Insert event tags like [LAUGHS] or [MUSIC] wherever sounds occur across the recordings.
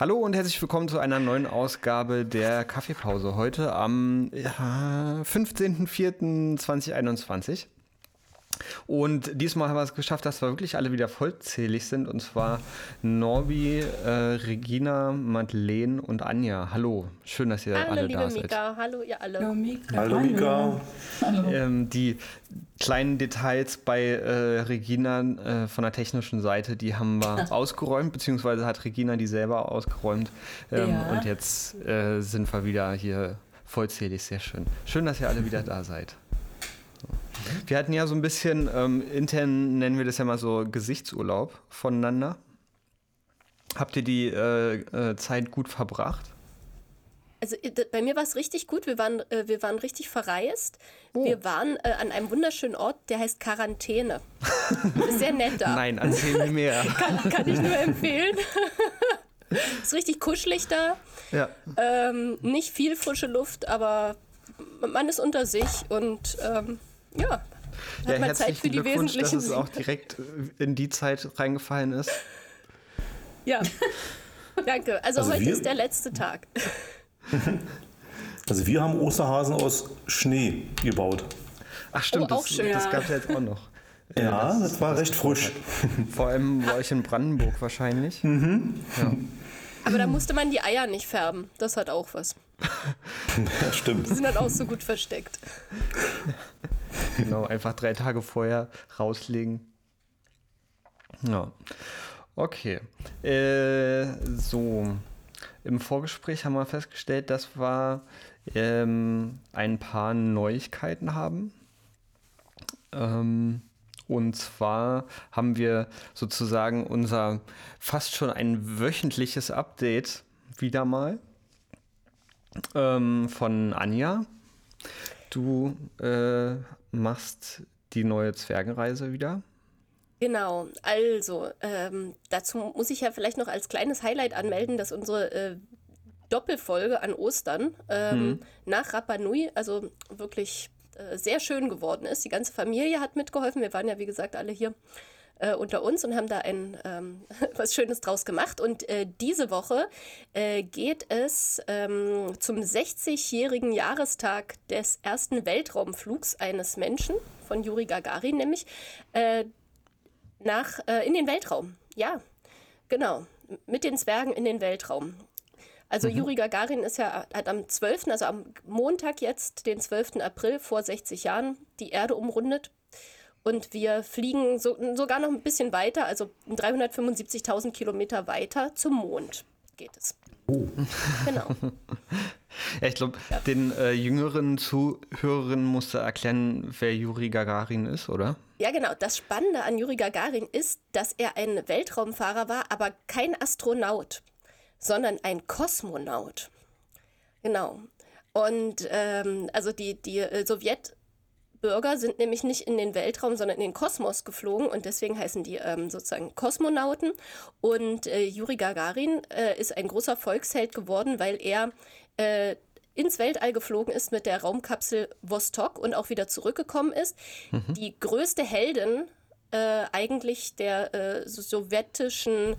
Hallo und herzlich willkommen zu einer neuen Ausgabe der Kaffeepause. Heute am ja, 15.04.2021. Und diesmal haben wir es geschafft, dass wir wirklich alle wieder vollzählig sind. Und zwar Norbi, äh, Regina, Madeleine und Anja. Hallo, schön, dass ihr Hallo, alle liebe da seid. Mika. Hallo, ihr alle. Hallo Mika. Hallo Mika. Ähm, die kleinen Details bei äh, Regina äh, von der technischen Seite, die haben wir [LAUGHS] ausgeräumt, beziehungsweise hat Regina die selber ausgeräumt. Ähm, Ja. Und jetzt äh, sind wir wieder hier vollzählig, sehr schön. Schön, dass ihr alle wieder da seid. Wir hatten ja so ein bisschen, ähm, intern nennen wir das ja mal so Gesichtsurlaub voneinander. Habt ihr die äh, äh, Zeit gut verbracht? Also äh, bei mir war es richtig gut. Wir waren, äh, wir waren richtig verreist. Wir waren äh, an einem wunderschönen Ort, der heißt Quarantäne. [LAUGHS] Sehr nett da. Nein, erzähl mir mehr. [LAUGHS] Kann, kann ich nur empfehlen. [LAUGHS] Ist richtig kuschelig da. ja. Ähm, nicht viel frische Luft, aber man ist unter sich und ähm, ja, hat Ja, mal Zeit herzlichen für die Glückwunsch, dass wesentlichen es auch direkt in die Zeit reingefallen ist. Ja. [LAUGHS] Danke. Also, Also heute wir- ist der letzte Tag. Also wir haben Osterhasen aus Schnee gebaut. Ach stimmt, Oh, auch das, schön. das Ja. gab es jetzt auch noch. Ja, das war recht frisch. Vor allem bei euch in Brandenburg wahrscheinlich. [LAUGHS] Aber da musste man die Eier nicht färben. Das hat auch was. [LAUGHS] Ja, stimmt. Die sind dann auch so gut versteckt. Genau, einfach drei Tage vorher rauslegen. Ja. Okay. Äh, so. Im Vorgespräch haben wir festgestellt, dass wir ähm, ein paar Neuigkeiten haben. Ähm, und zwar haben wir sozusagen unser fast schon ein wöchentliches Update wieder mal ähm, von Anja. Du äh, machst die neue Zwergenreise wieder. Genau, also ähm, dazu muss ich ja vielleicht noch als kleines Highlight anmelden, dass unsere äh, Doppelfolge an Ostern ähm, nach Rapa Nui, also wirklich äh, sehr schön geworden ist. Die ganze Familie hat mitgeholfen. Wir waren ja, wie gesagt, alle hier äh, unter uns und haben da ein ähm, [LAUGHS] was Schönes draus gemacht. Und äh, diese Woche äh, geht es ähm, zum 60-jährigen Jahrestag des ersten Weltraumflugs eines Menschen, von Juri Gagarin nämlich, äh, nach, äh, in den Weltraum. Ja, genau. Mit den Zwergen in den Weltraum. Also Juri Gagarin ist ja, hat am 12., also am Montag jetzt, den 12. April vor 60 Jahren, die Erde umrundet. Und wir fliegen so, sogar noch ein bisschen weiter, also 375.000 Kilometer weiter zum Mond geht es. Genau. [LAUGHS] Ja, ich glaube, den äh, jüngeren Zuhörerinnen musste erklären, wer Juri Gagarin ist, oder? Ja, genau. Das Spannende an Juri Gagarin ist, dass er ein Weltraumfahrer war, aber kein Astronaut, sondern ein Kosmonaut. Genau. Und ähm, also die, die äh, Sowjetbürger sind nämlich nicht in den Weltraum, sondern in den Kosmos geflogen und deswegen heißen die ähm, sozusagen Kosmonauten. Und äh, Juri Gagarin äh, ist ein großer Volksheld geworden, weil er äh, ins Weltall geflogen ist mit der Raumkapsel Vostok und auch wieder zurückgekommen ist. Die größte Heldin äh, eigentlich der äh, so- sowjetischen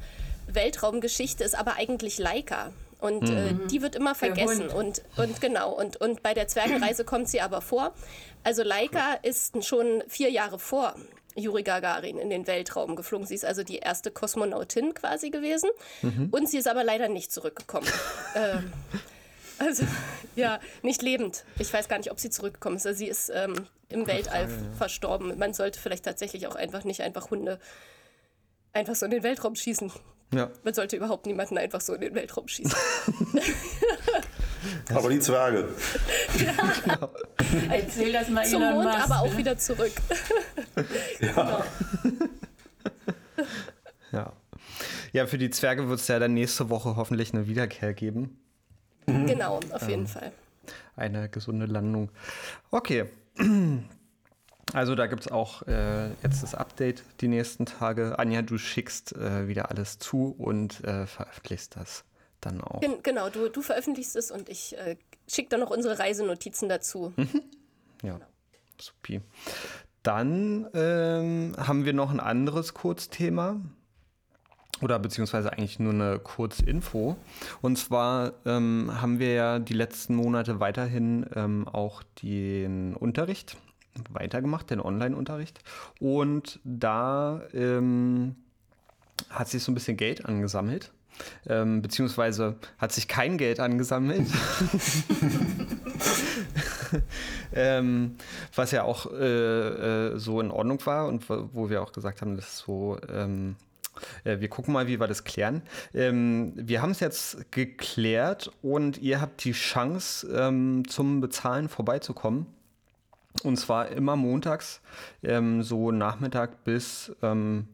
Weltraumgeschichte ist aber eigentlich Laika. Und äh, die wird immer vergessen. Und, und genau, und, und bei der Zwergenreise kommt sie aber vor. Also Laika ist schon vier Jahre vor Juri Gagarin in den Weltraum geflogen. Sie ist also die erste Kosmonautin quasi gewesen. Und sie ist aber leider nicht zurückgekommen. [LAUGHS] ähm, also, ja, nicht lebend. Ich weiß gar nicht, ob sie zurückgekommen ist. Also sie ist ähm, im Weltall verstorben. Man sollte vielleicht tatsächlich auch einfach nicht einfach Hunde einfach so in den Weltraum schießen. Ja. Man sollte überhaupt niemanden einfach so in den Weltraum schießen. [LAUGHS] Aber die Zwerge. [LAUGHS] Erzähl das mal Zum Elon Mond, Musk, aber auch ne? wieder zurück. [LAUGHS] Ja. Ja. Ja, für die Zwerge wird es ja dann nächste Woche hoffentlich eine Wiederkehr geben. Genau, auf jeden Fall. Eine gesunde Landung. Okay. [CLEARS THROAT] Also da gibt es auch äh, jetzt das Update die nächsten Tage. Anja, du schickst äh, wieder alles zu und äh, veröffentlichst das dann auch. Gen genau, du, du veröffentlichst es und ich äh, schicke dann noch unsere Reisenotizen dazu. Ja, supi. Dann ähm, haben wir noch ein anderes Kurzthema. Oder beziehungsweise eigentlich nur eine Kurzinfo. Und zwar ähm, haben wir ja die letzten Monate weiterhin ähm, auch den Unterricht weitergemacht, den Online-Unterricht. Und da ähm, hat sich so ein bisschen Geld angesammelt. Ähm, beziehungsweise hat sich kein Geld angesammelt. [LAUGHS] ähm, was ja auch äh, äh, so in Ordnung war und wo, wir auch gesagt haben, das ist so, ähm, äh, wir gucken mal, wie wir das klären. Ähm, wir haben es jetzt geklärt und ihr habt die Chance, ähm, zum Bezahlen vorbeizukommen. Und zwar immer montags, ähm, so Nachmittag bis ähm,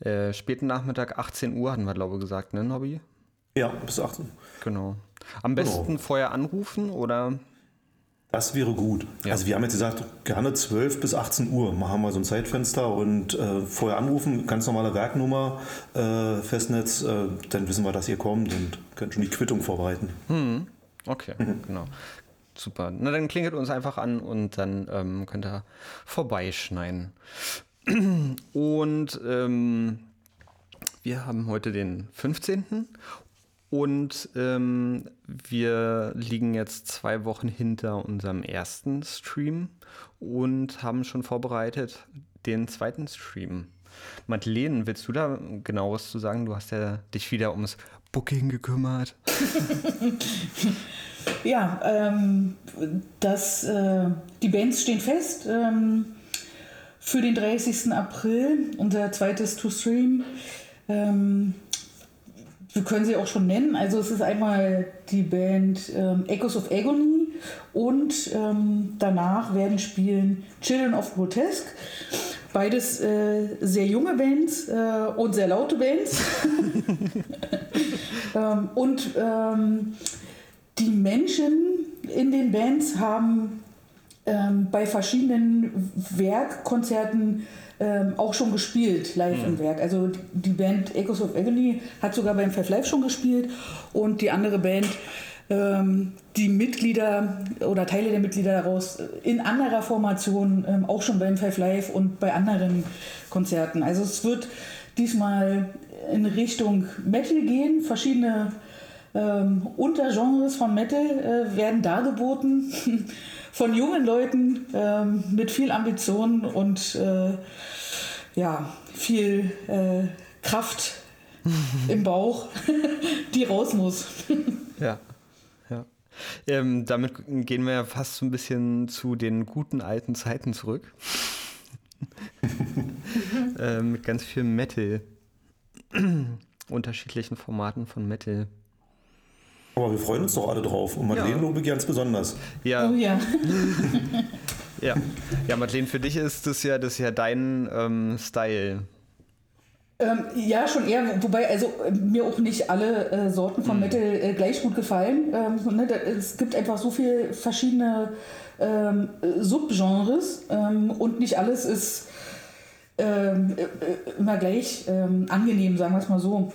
äh, späten Nachmittag, 18 Uhr hatten wir, glaube ich, gesagt, ne, Nobby? Ja, bis 18. Genau. Am besten vorher anrufen oder Das wäre gut. Ja. Also wir haben jetzt gesagt, gerne 12 bis 18 Uhr machen wir so ein Zeitfenster und äh, vorher anrufen, ganz normale Werknummer, äh, Festnetz, äh, dann wissen wir, dass ihr kommt und könnt schon die Quittung vorbereiten. Okay, genau. Super. Na, dann klingelt uns einfach an und dann ähm, könnt ihr vorbeischneiden. [CLEARS THROAT] Und ähm, wir haben heute den 15. Und ähm, wir liegen jetzt zwei Wochen hinter unserem ersten Stream und haben schon vorbereitet den zweiten Stream. Madeleine, willst du da genaueres zu sagen? Du hast ja dich wieder ums Booking gekümmert. [LAUGHS] Ja, ähm, das, äh, die Bands stehen fest. Ähm, für den 30. April, unser zweites To-Stream. Ähm, wir können sie auch schon nennen. Also es ist einmal die Band ähm, Echoes of Agony und ähm, danach werden spielen Children of Grotesque. Beides äh, sehr junge Bands äh, und sehr laute Bands. [LAUGHS] ähm, und ähm, die Menschen in den Bands haben ähm, bei verschiedenen Werkkonzerten ähm, auch schon gespielt, live im Werk. Also die- Band Echoes of Agony hat sogar beim Five Live schon gespielt und die andere Band, ähm, die Mitglieder oder Teile der Mitglieder daraus in anderer Formation ähm, auch schon beim Five Live und bei anderen Konzerten. Also es wird diesmal in Richtung Metal gehen, verschiedene ähm, Untergenres von Metal äh, werden dargeboten [LAUGHS] von jungen Leuten ähm, mit viel Ambition und äh, ja, viel äh, Kraft [LAUGHS] im Bauch, [LAUGHS] die raus muss. Ja. ja. Ähm, damit gehen wir ja fast so ein bisschen zu den guten alten Zeiten zurück. ähm, mit ganz viel Metal. [CLEARS THROAT] Unterschiedlichen Formaten von Metal. Aber wir freuen uns doch alle drauf und Madeleine Ja. lobe ich ganz besonders. Ja, Oh ja. [LAUGHS] ja. Ja, Madeleine, für dich ist das ja, das ist ja dein ähm, Style. Ähm, ja, schon eher, wobei also äh, mir auch nicht alle äh, Sorten von Metal äh, gleich gut gefallen. Ähm, ne, da, es gibt einfach so viele verschiedene ähm, äh, Subgenres ähm, und nicht alles ist ähm, äh, äh, immer gleich ähm, angenehm, sagen wir es mal so.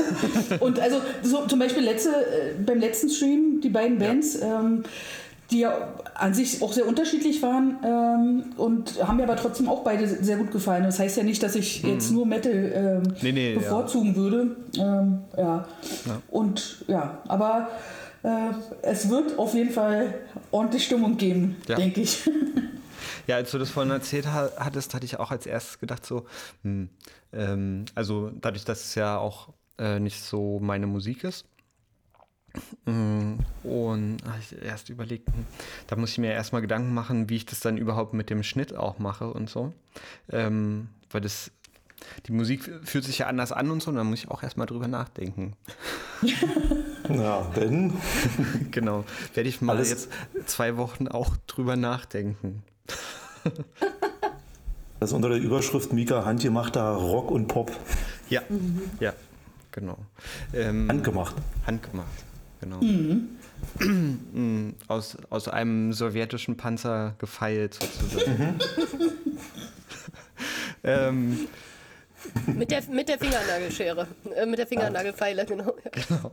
[LAUGHS] und also so, zum Beispiel letzte, äh, beim letzten Stream, die beiden Bands, ähm, die ja an sich auch sehr unterschiedlich waren ähm, und haben mir aber trotzdem auch beide sehr gut gefallen. Das heißt ja nicht, dass ich jetzt nur Metal ähm, Mhm. Nee, nee, ja. bevorzugen würde. Ähm, ja. Und ja, aber äh, es wird auf jeden Fall ordentlich Stimmung geben, Ja. denke ich. [LAUGHS] Ja, als du das vorhin erzählt ha- hattest, hatte ich auch als erstes gedacht, so, hm, ähm, also dadurch, dass es ja auch äh, nicht so meine Musik ist. mm, Und habe ich erst überlegt, hm, da muss ich mir erstmal Gedanken machen, wie ich das dann überhaupt mit dem Schnitt auch mache und so. Ähm, weil das, die Musik fühlt sich ja anders an und so, und da muss ich auch erstmal drüber nachdenken. [LAUGHS] Ja, Ben, [LAUGHS] Genau. Werde ich mal Alles- jetzt zwei Wochen auch drüber nachdenken. [LAUGHS] das ist unter der Überschrift Mika handgemachter Rock und Pop. Ja, ja, genau. Ähm, Handgemacht. handgemacht, genau. Mm, aus, aus einem sowjetischen Panzer gefeilt sozusagen. [LAUGHS] ähm, Mit der, mit der Fingernagelschere. Äh, mit der Fingernagelfeile, genau. genau.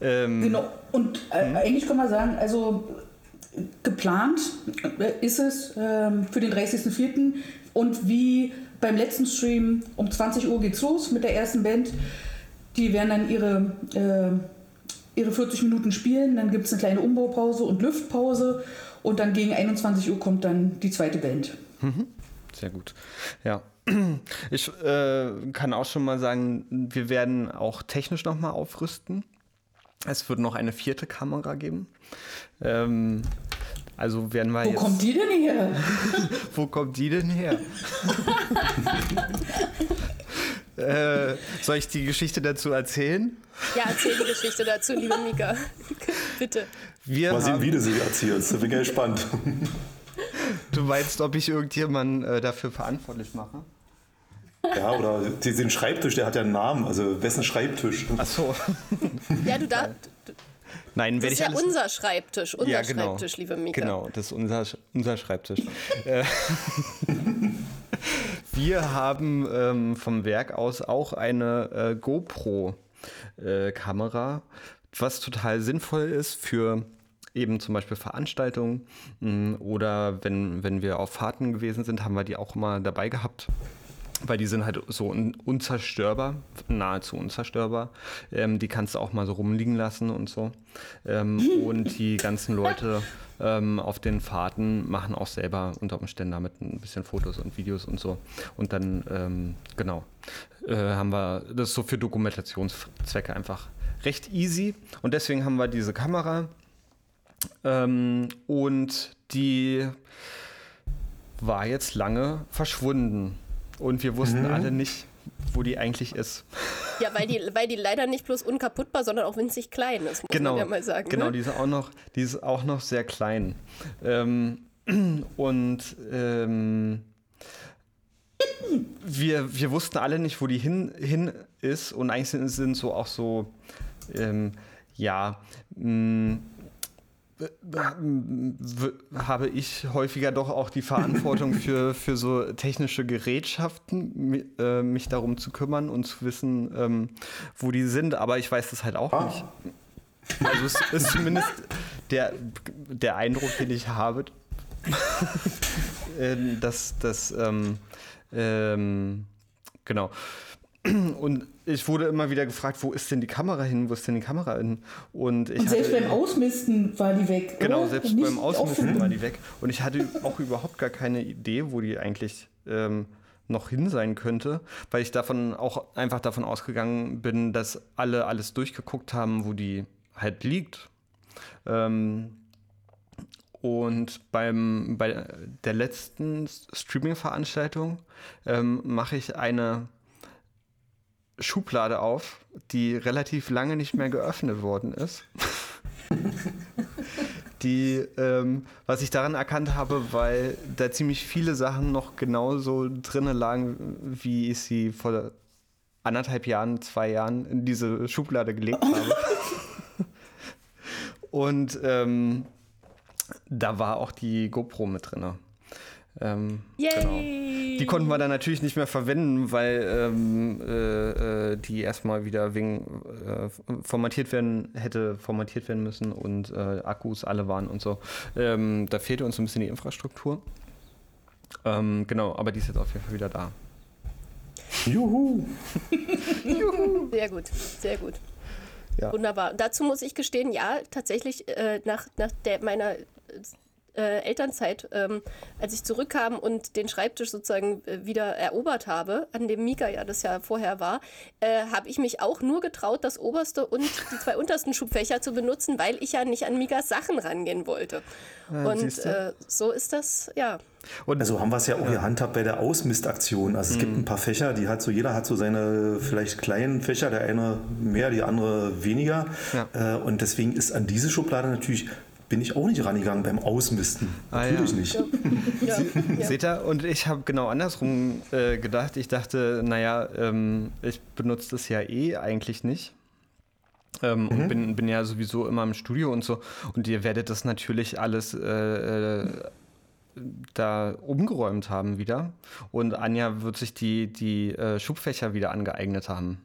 ähm, genau, und äh, hm? eigentlich kann man sagen, also geplant äh, ist es äh, für den 30.04. und wie beim letzten Stream um 20 Uhr geht's los mit der ersten Band. Die werden dann ihre, äh, ihre 40 Minuten spielen, dann gibt es eine kleine Umbaupause und Lüftpause und dann gegen 21 Uhr kommt dann die zweite Band. Mhm. Sehr gut. Ja. [CLEARS THROAT] Ich äh, kann auch schon mal sagen, wir werden auch technisch nochmal aufrüsten. Es wird noch eine vierte Kamera geben. Ähm, also werden wir Wo jetzt. [LAUGHS] Wo kommt die denn her? Wo kommt die denn her? äh, soll ich die Geschichte dazu erzählen? Ja, erzähl die Geschichte dazu, liebe Mika. [LAUGHS] Bitte. Wir Mal sehen, wie du sie erzählst. Da bin ich gespannt. Du meinst, ob ich irgendjemanden äh, dafür verantwortlich mache? Ja, oder den Schreibtisch, der hat ja einen Namen. Also, wessen Schreibtisch? Ach so. Ja, du [LAUGHS] darfst. Nein, das ist ja unser Schreibtisch, unser ja, genau. Schreibtisch, liebe Mika. Genau, das ist unser, unser Schreibtisch. [LAUGHS] Äh, wir haben ähm, vom Werk aus auch eine äh, GoPro-Kamera, äh, was total sinnvoll ist für eben zum Beispiel Veranstaltungen mh, mm, oder wenn, wenn wir auf Fahrten gewesen sind, haben wir die auch immer dabei gehabt weil die sind halt so un unzerstörbar, nahezu unzerstörbar. Ähm, die kannst du auch mal so rumliegen lassen und so. Ähm, [LAUGHS] und die ganzen Leute ähm, auf den Fahrten machen auch selber unter Umständen damit ein bisschen Fotos und Videos und so. Und dann, ähm, genau, äh, haben wir das so für Dokumentationszwecke einfach recht easy. Und deswegen haben wir diese Kamera. Ähm, und die war jetzt lange verschwunden. Und wir wussten mhm. alle nicht, wo die eigentlich ist. Ja, weil die, weil die leider nicht bloß unkaputtbar, sondern auch winzig klein ist, muss genau, man ja mal sagen. Genau, ne? die, ist auch noch, die ist auch noch sehr klein. Ähm, [CLEARS THROAT] und ähm, wir, wir wussten alle nicht, wo die hin, hin ist. Und eigentlich sind, sind so auch so, ähm, ja, mh, habe ich häufiger doch auch die Verantwortung für, für so technische Gerätschaften, äh, mich darum zu kümmern und zu wissen, ähm, wo die sind. Aber ich weiß das halt auch ah. nicht. Also es ist zumindest der, der Eindruck, den ich habe, [LAUGHS] äh, dass das ähm, ähm, genau. Und ich wurde immer wieder gefragt, wo ist denn die Kamera hin? Wo ist denn die Kamera hin? Und, ich und selbst beim Ausmisten war die weg. Genau, oder? selbst Nicht beim Ausmisten offen. war die weg. Und ich hatte auch überhaupt gar keine Idee, wo die eigentlich ähm, noch hin sein könnte, weil ich davon auch einfach davon ausgegangen bin, dass alle alles durchgeguckt haben, wo die halt liegt. Ähm, und beim, bei der letzten Streaming-Veranstaltung ähm, mache ich eine Schublade auf, die relativ lange nicht mehr geöffnet worden ist. die, ähm, was ich daran erkannt habe, weil da ziemlich viele Sachen noch genauso drinnen lagen, wie ich sie vor anderthalb Jahren, zwei Jahren in diese Schublade gelegt habe. Und ähm, da war auch die GoPro mit drin. Ähm, genau. Die konnten wir dann natürlich nicht mehr verwenden, weil ähm, äh, äh, die erstmal wieder wegen äh, formatiert werden, hätte formatiert werden müssen und äh, Akkus alle waren und so. Ähm, da fehlte uns ein bisschen die Infrastruktur. Ähm, genau, aber die ist jetzt auf jeden Fall wieder da. Juhu! [LAUGHS] Juhu! Sehr gut, sehr gut. Ja. Wunderbar. Dazu muss ich gestehen, ja, tatsächlich äh, nach, nach der, meiner äh, Elternzeit, ähm, als ich zurückkam und den Schreibtisch sozusagen äh, wieder erobert habe, an dem Mika ja das ja vorher war, äh, habe ich mich auch nur getraut, das oberste und die zwei untersten Schubfächer zu benutzen, weil ich ja nicht an Mikas Sachen rangehen wollte. Ja, und äh, so ist das, ja. Und also haben wir es ja auch gehandhabt bei der Ausmistaktion. Also es mhm. gibt ein paar Fächer, die hat so, jeder hat so seine vielleicht kleinen Fächer, der eine mehr, die andere weniger. Ja. Äh, und deswegen ist an diese Schublade natürlich bin ich auch nicht rangegangen beim Ausmisten. Ah, Natürlich ja. nicht. [LAUGHS] Ja. Ja. Seht ihr? Und ich habe genau andersrum äh, gedacht. Ich dachte, naja, ähm, ich benutze das ja eh eigentlich nicht. Ähm, mhm. Und bin, bin ja sowieso immer im Studio und so. Und ihr werdet das natürlich alles äh, äh, da umgeräumt haben wieder. Und Anja wird sich die, die äh, Schubfächer wieder angeeignet haben.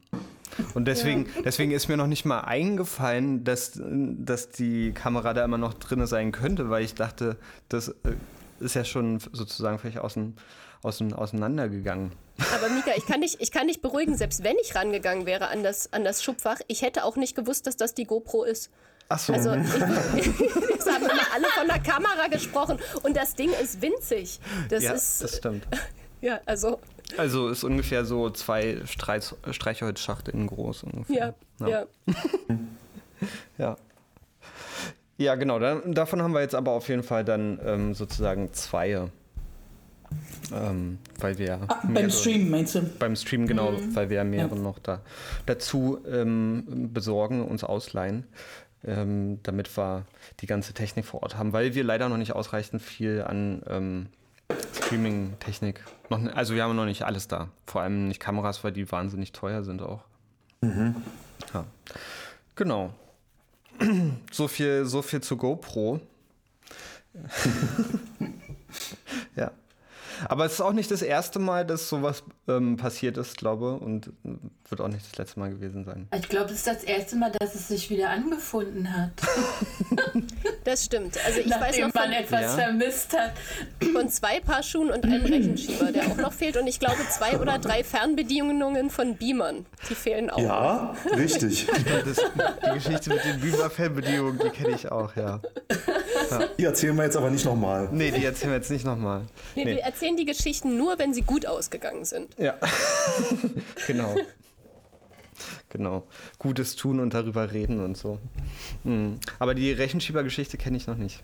Und deswegen, ja. deswegen ist mir noch nicht mal eingefallen, dass, dass die Kamera da immer noch drin sein könnte, weil ich dachte, das äh, ist ja schon sozusagen vielleicht außen, außen, auseinandergegangen. Aber Mika, ich kann, dich, ich kann dich beruhigen, selbst wenn ich rangegangen wäre an das, an das Schubfach, ich hätte auch nicht gewusst, dass das die GoPro ist. Ach so. Also, [LAUGHS] [LAUGHS] es haben immer alle von der Kamera gesprochen und das Ding ist winzig. Das ja, ist, das stimmt. [LAUGHS] Ja, also. Also ist ungefähr so zwei Streich, Streichholzschachteln groß ungefähr. Ja, ja. [LAUGHS] Ja. ja. genau. Dann, davon haben wir jetzt aber auf jeden Fall dann ähm, sozusagen zwei. Ähm, weil wir ah, beim Stream meinst du? Beim Stream, genau, mhm. weil wir mehrere ja. noch da dazu ähm, besorgen, uns ausleihen ähm, damit wir die ganze Technik vor Ort haben, weil wir leider noch nicht ausreichend viel an ähm, Streaming-Technik, also wir haben noch nicht alles da. Vor allem nicht Kameras, weil die wahnsinnig teuer sind auch. Mhm. Ja. Genau. [CLEARS THROAT] So viel, so viel zu GoPro. [LAUGHS] ja. Aber es ist auch nicht das erste Mal, dass sowas ähm, passiert ist, glaube und wird auch nicht das letzte Mal gewesen sein. Ich glaube, es ist das erste Mal, dass es sich wieder angefunden hat. [LAUGHS] das stimmt. Also ich Nachdem weiß noch von, man etwas ja. vermisst hat. Von zwei Paar Schuhen und einem Rechenschieber, der auch noch fehlt. Und ich glaube zwei oder drei Fernbedienungen von Beamern. Die fehlen auch. Ja, richtig. das, die Geschichte mit den Beamer-Fernbedienungen, die kenne ich auch, ja. Die erzählen wir jetzt aber nicht nochmal. Nee, die erzählen wir jetzt nicht nochmal. Nee, nee. wir erzählen die Geschichten nur, wenn sie gut ausgegangen sind. Ja, [LAUGHS] genau. Genau. Gutes tun und darüber reden und so. Mhm. Aber die Rechenschiebergeschichte kenne ich noch nicht.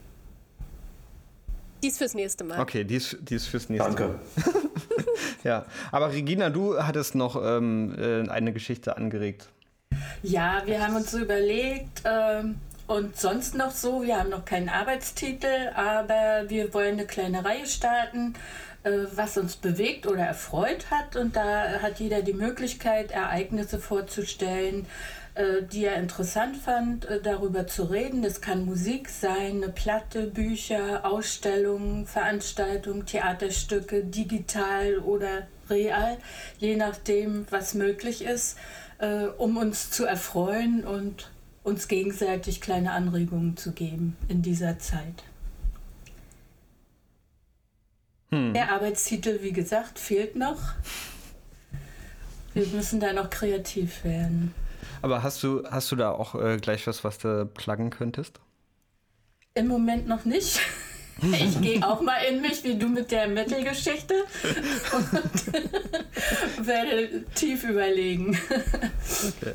Die ist fürs nächste Mal. Okay, die ist, die ist fürs nächste Danke. Mal. Danke. [LAUGHS] ja, aber Regina, du hattest noch ähm, äh, eine Geschichte angeregt. Ja, wir haben uns so überlegt, ähm, und sonst noch so, wir haben noch keinen Arbeitstitel, aber wir wollen eine kleine Reihe starten äh, was uns bewegt oder erfreut hat. Und da hat jeder die Möglichkeit, Ereignisse vorzustellen, äh, die er interessant fand, äh, darüber zu reden. Das kann Musik sein, eine Platte, Bücher, Ausstellungen, Veranstaltungen, Theaterstücke, digital oder real, je nachdem, was möglich ist, um uns zu erfreuen und uns gegenseitig kleine Anregungen zu geben in dieser Zeit. Hm. Der Arbeitstitel, wie gesagt, fehlt noch. Wir müssen da noch kreativ werden. Aber hast du, hast du da auch äh, gleich was, was du pluggen könntest? Im Moment noch nicht. [LAUGHS] Ich gehe auch mal in mich, wie du mit der Metal-Geschichte [LAUGHS] und [LAUGHS] werde tief überlegen. Okay.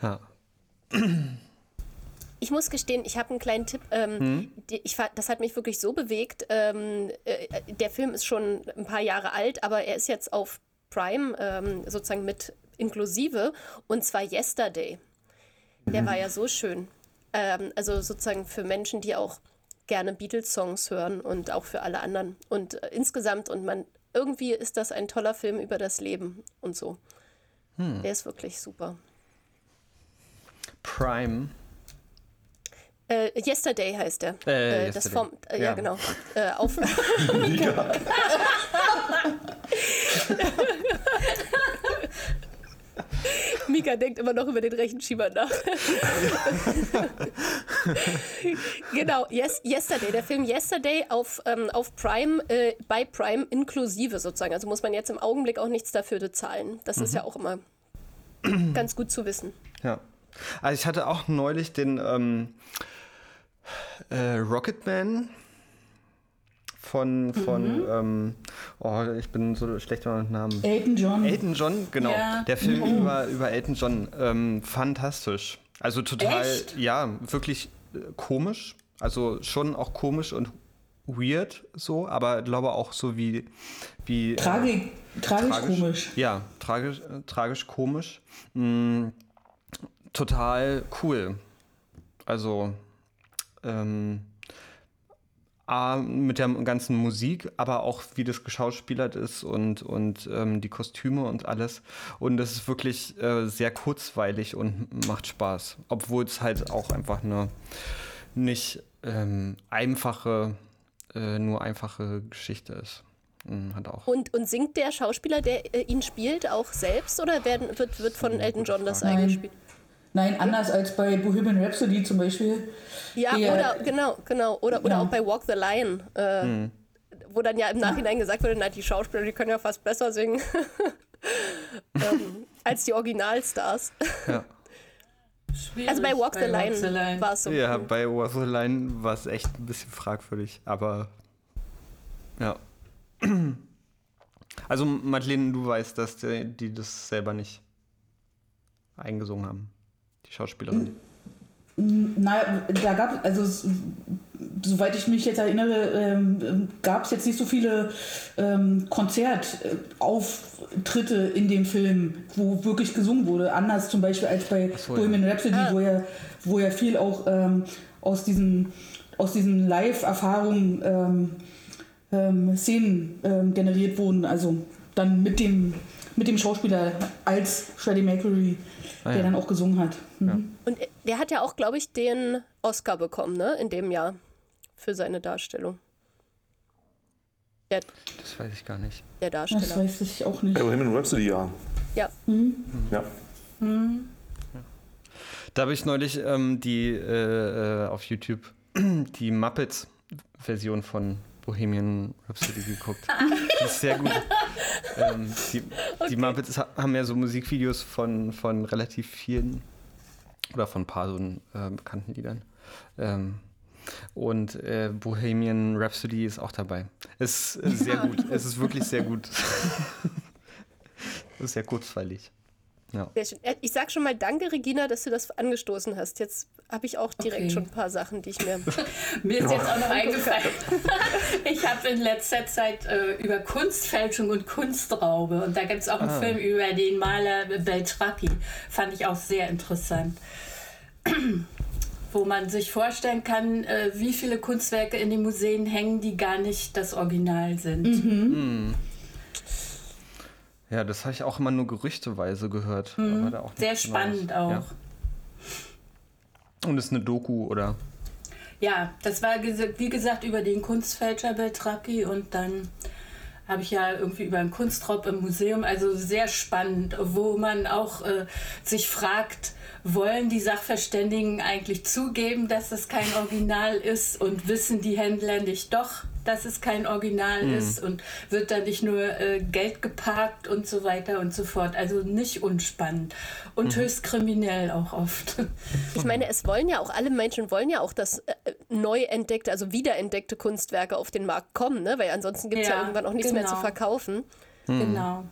Ja ich muss gestehen, ich habe einen kleinen Tipp. Ähm, hm? ich, das hat mich wirklich so bewegt. Ähm, äh, der Film ist schon ein paar Jahre alt, aber er ist jetzt auf Prime ähm, sozusagen mit inklusive und zwar Yesterday. Der mhm. war ja so schön. Ähm, also sozusagen für Menschen, die auch gerne Beatles-Songs hören und auch für alle anderen. Und äh, insgesamt und man irgendwie ist das ein toller Film über das Leben und so. Hm. Der ist wirklich super. Prime äh, yesterday heißt er. Äh, äh, das vom, äh, ja. ja. genau. Äh, auf. [LAUGHS] Mika denkt immer noch über den Rechenschieber nach. genau, yes, Yesterday, der Film Yesterday auf, ähm, auf Prime, äh, bei Prime inklusive sozusagen. Also muss man jetzt im Augenblick auch nichts dafür bezahlen. Das mhm. ist ja auch immer ganz gut zu wissen. Ja. Also ich hatte auch neulich den ähm, äh, Rocketman von, von mhm. ähm, oh, ich bin so schlecht mit Namen. Elton John. Elton John, genau. Ja. Der Film oh. über, über Elton John. Ähm, fantastisch. Also total, Echt? ja, wirklich äh, komisch. Also schon auch komisch und weird so, aber glaube auch so wie. wie Tragi äh, tragisch, tragisch, komisch. Ja, tragisch, äh, tragisch komisch. Mm, total cool. Also ähm, A, mit der ganzen Musik, aber auch wie das geschauspielert ist und, und ähm, die Kostüme und alles. Und es ist wirklich äh, sehr kurzweilig und macht Spaß. Obwohl es halt auch einfach eine nicht ähm, einfache, äh, nur einfache Geschichte ist. Mhm, hat auch. Und, und singt der Schauspieler, der äh, ihn spielt, auch selbst oder werden, wird, wird von Elton John das eingespielt? Nein, anders als bei Bohemian Rhapsody zum Beispiel. Ja, Der- oder genau, genau. Oder, oder Ja. auch bei Walk the Line, äh, wo dann ja im Nachhinein gesagt wurde, na, die Schauspieler, die können ja fast besser singen [LAUGHS] ähm, als die Originalstars. Ja. Schwierig Also bei Walk the Line, Line. war es so. Ja, bei Walk the Line war es echt ein bisschen fragwürdig, aber ja. [CLEARS THROAT] Also Madeleine, du weißt, dass die, die das selber nicht eingesungen haben, die Schauspielerin. Na, da gab also s- soweit ich mich jetzt erinnere, ähm, gab es jetzt nicht so viele ähm, Konzertauftritte in dem Film, wo wirklich gesungen wurde. Anders zum Beispiel als bei so, Bohemian Rhapsody, Ah. wo, ja, wo ja viel auch ähm, aus diesen, aus diesen Live-Erfahrungen ähm, ähm, Szenen ähm, generiert wurden. Also dann mit dem, mit dem Schauspieler als Freddie Mercury, Ah, der ja. dann auch gesungen hat. Mhm. Und der hat ja auch, glaube ich, den Oscar bekommen, ne? In dem Jahr für seine Darstellung. Der, Das weiß ich gar nicht. der Das Darsteller. weiß ich auch nicht. Bohemian Rhapsody, ja. Ja. ja. Da habe ich neulich ähm, die äh, äh, auf YouTube [CLEARS THROAT] die Muppets-Version von Bohemian Rhapsody geguckt. [LAUGHS] Die ist sehr gut. Ähm, die, die Muppets ha- haben ja so Musikvideos von, von relativ vielen oder von ein paar so äh, bekannten Liedern. Ähm, und äh, Bohemian Rhapsody ist auch dabei. Ist äh, sehr [LAUGHS] gut. es ist wirklich sehr gut. [LAUGHS] ist sehr kurzweilig. Ja. Sehr schön. Äh, Ich sag schon mal danke, Regina, dass du das angestoßen hast. Jetzt habe ich auch direkt Okay. schon ein paar Sachen, die ich mir. [LAUGHS] Mir ist jetzt auch noch eingefallen. [LAUGHS] Ich habe in letzter Zeit äh, über Kunstfälschung und Kunstraube und da gibt es auch einen Film über den Maler Beltracchi. Fand ich auch sehr interessant. [CLEARS THROAT] Wo man sich vorstellen kann, äh, wie viele Kunstwerke in den Museen hängen, die gar nicht das Original sind. Ja, das habe ich auch immer nur gerüchteweise gehört. aber da auch Sehr spannend Neues. auch. Ja. Und ist eine Doku, oder? Ja, das war wie gesagt über den Kunstfälscher Beltracchi und dann habe ich ja irgendwie über einen Kunstraub im Museum, also sehr spannend, wo man auch äh, sich fragt, wollen die Sachverständigen eigentlich zugeben, dass es kein Original ist und wissen die Händler nicht doch, dass es kein Original ist und wird da nicht nur äh, Geld geparkt und so weiter und so fort. Also nicht unspannend und höchst kriminell auch oft. Ich meine, es wollen ja auch, alle Menschen wollen ja auch, dass äh, neu entdeckte, also wiederentdeckte Kunstwerke auf den Markt kommen, ne? weil ansonsten gibt es ja, Ja, irgendwann auch nichts mehr zu genau. verkaufen. Genau.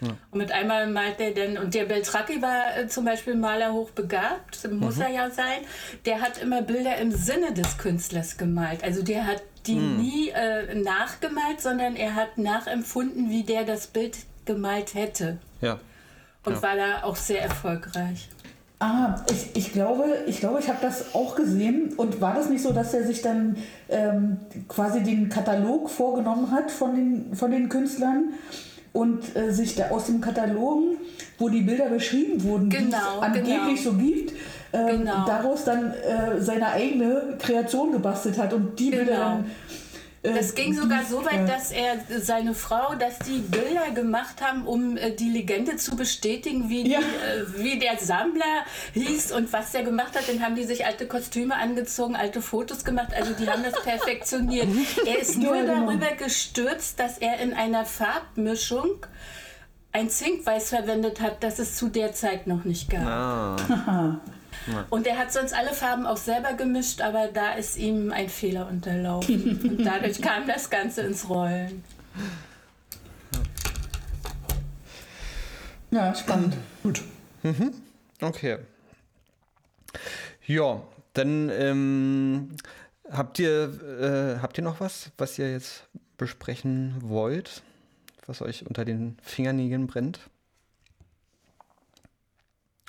Und mit einmal malt er dann, und der Beltracchi war äh, zum Beispiel Maler hochbegabt, muss er ja sein, der hat immer Bilder im Sinne des Künstlers gemalt. Also der hat die nie äh, nachgemalt, sondern er hat nachempfunden, wie der das Bild gemalt hätte. Ja. Und Ja. war da auch sehr erfolgreich. Ah, ich, ich glaube, ich, glaube, ich habe das auch gesehen. Und war das nicht so, dass er sich dann ähm, quasi den Katalog vorgenommen hat von den, von den Künstlern und äh, sich da aus dem Katalogen, wo die Bilder beschrieben wurden, die Genau, es angeblich genau. so gibt, ähm, Genau. daraus dann äh, seine eigene Kreation gebastelt hat und die Bilder Genau. dann. äh, Das ging sogar so weit, dass er seine Frau, dass die Bilder gemacht haben, um äh, die Legende zu bestätigen, wie, Ja. die, äh, wie der Sammler hieß und was der gemacht hat. Dann haben die sich alte Kostüme angezogen, alte Fotos gemacht. Also die haben das [LAUGHS] perfektioniert. Er ist nur genau. darüber gestürzt, dass er in einer Farbmischung ein Zinkweiß verwendet hat, das es zu der Zeit noch nicht gab. Ah, [LAUGHS] [LAUGHS] Und er hat sonst alle Farben auch selber gemischt, aber da ist ihm ein Fehler unterlaufen. Und dadurch kam das Ganze ins Rollen. Ja, spannend. Gut. okay. Ja, dann ähm, habt ihr äh, habt ihr noch was, was ihr jetzt besprechen wollt, was euch unter den Fingernägeln brennt?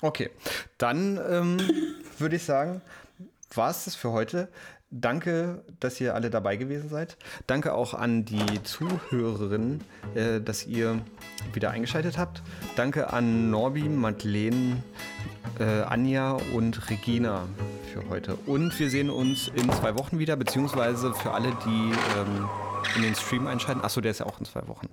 Okay, dann ähm, [LAUGHS] würde ich sagen, war es das für heute. Danke, dass ihr alle dabei gewesen seid. Danke auch an die Zuhörerinnen, äh, dass ihr wieder eingeschaltet habt. Danke an Norbi, Madeleine, äh, Anja und Regina für heute. Und wir sehen uns in zwei Wochen wieder, beziehungsweise für alle, die ähm, in den Stream einschalten. Achso, der ist ja auch in zwei Wochen.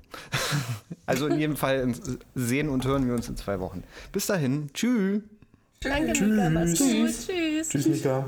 [LAUGHS] also in jedem Fall sehen und hören wir uns in zwei Wochen. Bis dahin. Tschüss. Danke, Mika. Mach's gut. Tschüss. Tschüss, Mika.